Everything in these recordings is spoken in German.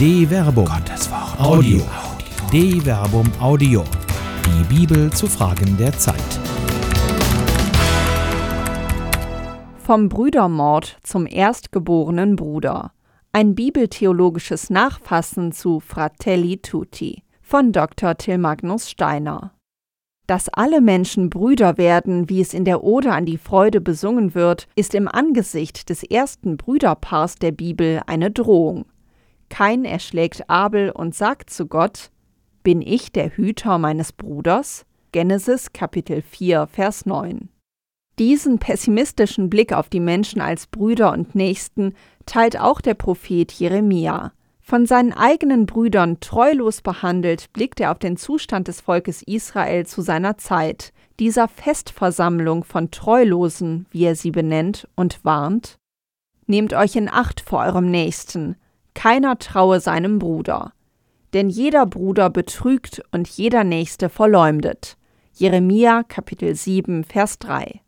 De Verbum. Gottes Wort. Audio. De Verbum Audio. Die Bibel zu Fragen der Zeit. Vom Brüdermord zum erstgeborenen Bruder. Ein bibeltheologisches Nachfassen zu Fratelli Tutti von Dr. Till Magnus Steiner. Dass alle Menschen Brüder werden, wie es in der Ode an die Freude besungen wird, ist im Angesicht des ersten Brüderpaars der Bibel eine Drohung. Kain erschlägt Abel und sagt zu Gott: Bin ich der Hüter meines Bruders? Genesis Kapitel 4, Vers 9. Diesen pessimistischen Blick auf die Menschen als Brüder und Nächsten teilt auch der Prophet Jeremia. Von seinen eigenen Brüdern treulos behandelt, blickt er auf den Zustand des Volkes Israel zu seiner Zeit, dieser Festversammlung von Treulosen, wie er sie benennt, und warnt: Nehmt euch in Acht vor eurem Nächsten, keiner traue seinem Bruder. Denn jeder Bruder betrügt und jeder Nächste verleumdet. Jeremia Kapitel 7, Vers 3.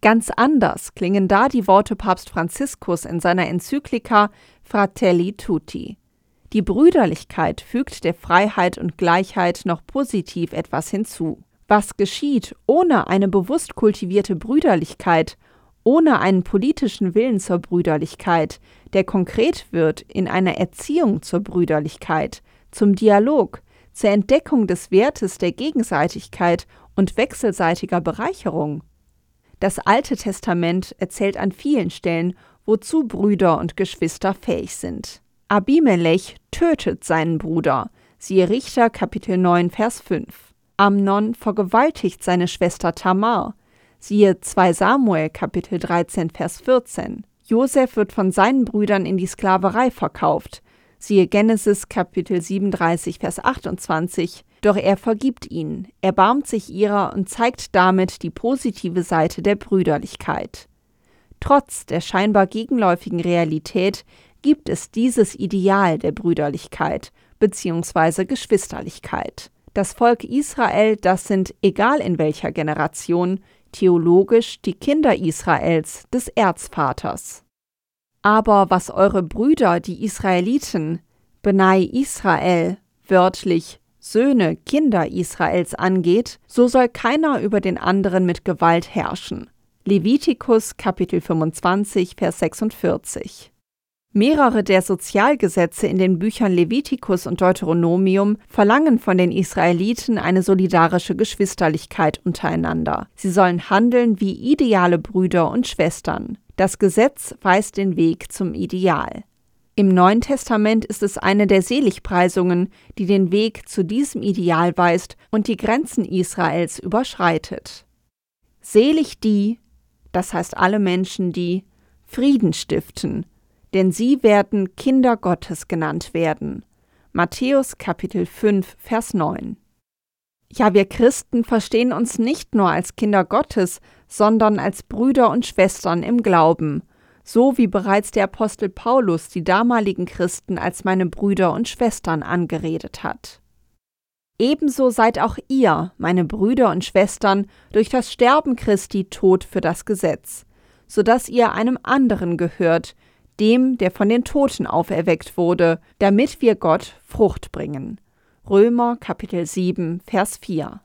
Ganz anders klingen da die Worte Papst Franziskus in seiner Enzyklika Fratelli Tutti. Die Brüderlichkeit fügt der Freiheit und Gleichheit noch positiv etwas hinzu. Was geschieht ohne eine bewusst kultivierte Brüderlichkeit, ohne einen politischen Willen zur Brüderlichkeit, der konkret wird in einer Erziehung zur Brüderlichkeit, zum Dialog, zur Entdeckung des Wertes der Gegenseitigkeit und wechselseitiger Bereicherung? Das Alte Testament erzählt an vielen Stellen, wozu Brüder und Geschwister fähig sind. Abimelech tötet seinen Bruder. Siehe Richter Kapitel 9 Vers 5. Amnon vergewaltigt seine Schwester Tamar. Siehe 2 Samuel Kapitel 13 Vers 14. Josef wird von seinen Brüdern in die Sklaverei verkauft. Siehe Genesis Kapitel 37 Vers 28. Doch er vergibt ihnen, erbarmt sich ihrer und zeigt damit die positive Seite der Brüderlichkeit. Trotz der scheinbar gegenläufigen Realität gibt es dieses Ideal der Brüderlichkeit bzw. Geschwisterlichkeit. Das Volk Israel, das sind, egal in welcher Generation, theologisch die Kinder Israels des Erzvaters. Aber was eure Brüder, die Israeliten, Benai Israel, wörtlich Söhne, Kinder Israels angeht, so soll keiner über den anderen mit Gewalt herrschen. Levitikus Kapitel 25 Vers 46 Mehrere der Sozialgesetze in den Büchern Levitikus und Deuteronomium verlangen von den Israeliten eine solidarische Geschwisterlichkeit untereinander. Sie sollen handeln wie ideale Brüder und Schwestern. Das Gesetz weist den Weg zum Ideal. Im Neuen Testament ist es eine der Seligpreisungen, die den Weg zu diesem Ideal weist und die Grenzen Israels überschreitet. Selig die, das heißt alle Menschen, die Frieden stiften, denn sie werden Kinder Gottes genannt werden. Matthäus Kapitel 5, Vers 9. Ja, wir Christen verstehen uns nicht nur als Kinder Gottes, sondern als Brüder und Schwestern im Glauben, so wie bereits der Apostel Paulus die damaligen Christen als meine Brüder und Schwestern angeredet hat. Ebenso seid auch ihr, meine Brüder und Schwestern, durch das Sterben Christi tot für das Gesetz, so dass ihr einem anderen gehört, dem, der von den Toten auferweckt wurde, damit wir Gott Frucht bringen. Römer Kapitel 7, Vers 4.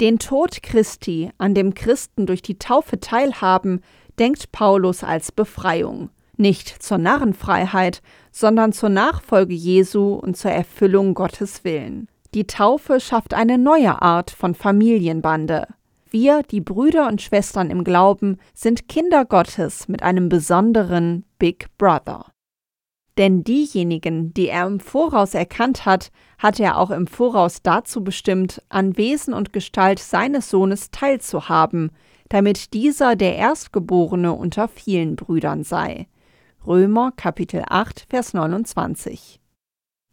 Den Tod Christi, an dem Christen durch die Taufe teilhaben, denkt Paulus als Befreiung, nicht zur Narrenfreiheit, sondern zur Nachfolge Jesu und zur Erfüllung Gottes Willen. Die Taufe schafft eine neue Art von Familienbande. Wir, die Brüder und Schwestern im Glauben, sind Kinder Gottes mit einem besonderen Big Brother. Denn diejenigen, die er im Voraus erkannt hat, hat er auch im Voraus dazu bestimmt, an Wesen und Gestalt seines Sohnes teilzuhaben, damit dieser der Erstgeborene unter vielen Brüdern sei. Römer Kapitel 8, Vers 29.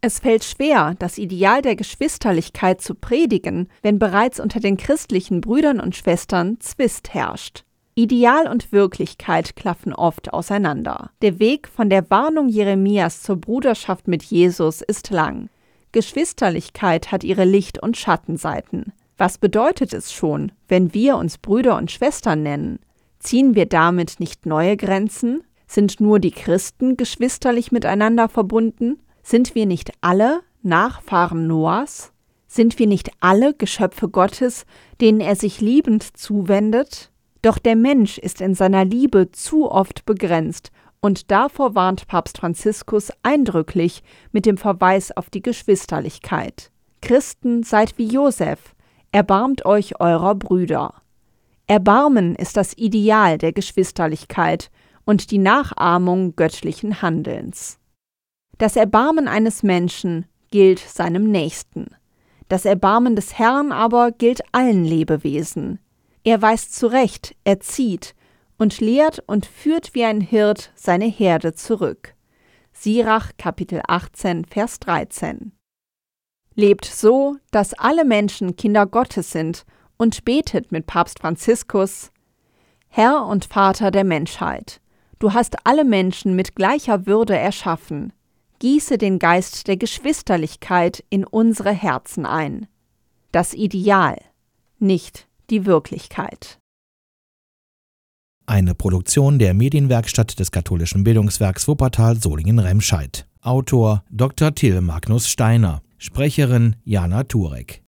Es fällt schwer, das Ideal der Geschwisterlichkeit zu predigen, wenn bereits unter den christlichen Brüdern und Schwestern Zwist herrscht. Ideal und Wirklichkeit klaffen oft auseinander. Der Weg von der Warnung Jeremias zur Bruderschaft mit Jesus ist lang. Geschwisterlichkeit hat ihre Licht- und Schattenseiten. Was bedeutet es schon, wenn wir uns Brüder und Schwestern nennen? Ziehen wir damit nicht neue Grenzen? Sind nur die Christen geschwisterlich miteinander verbunden? Sind wir nicht alle Nachfahren Noahs? Sind wir nicht alle Geschöpfe Gottes, denen er sich liebend zuwendet? Doch der Mensch ist in seiner Liebe zu oft begrenzt, und davor warnt Papst Franziskus eindrücklich mit dem Verweis auf die Geschwisterlichkeit. Christen seid wie Josef, erbarmt euch eurer Brüder. Erbarmen ist das Ideal der Geschwisterlichkeit und die Nachahmung göttlichen Handelns. Das Erbarmen eines Menschen gilt seinem Nächsten. Das Erbarmen des Herrn aber gilt allen Lebewesen. Er weist zurecht, erzieht und lehrt und führt wie ein Hirt seine Herde zurück. Sirach Kapitel 18 Vers 13. Lebt so, dass alle Menschen Kinder Gottes sind und betet mit Papst Franziskus Herr und Vater der Menschheit, du hast alle Menschen mit gleicher Würde erschaffen gieße den Geist der Geschwisterlichkeit in unsere Herzen ein. Das Ideal, nicht die Wirklichkeit. Eine Produktion der Medienwerkstatt des katholischen Bildungswerks Wuppertal Solingen-Remscheid. Autor Dr. Till Magnus Steiner. Sprecherin Jana Turek.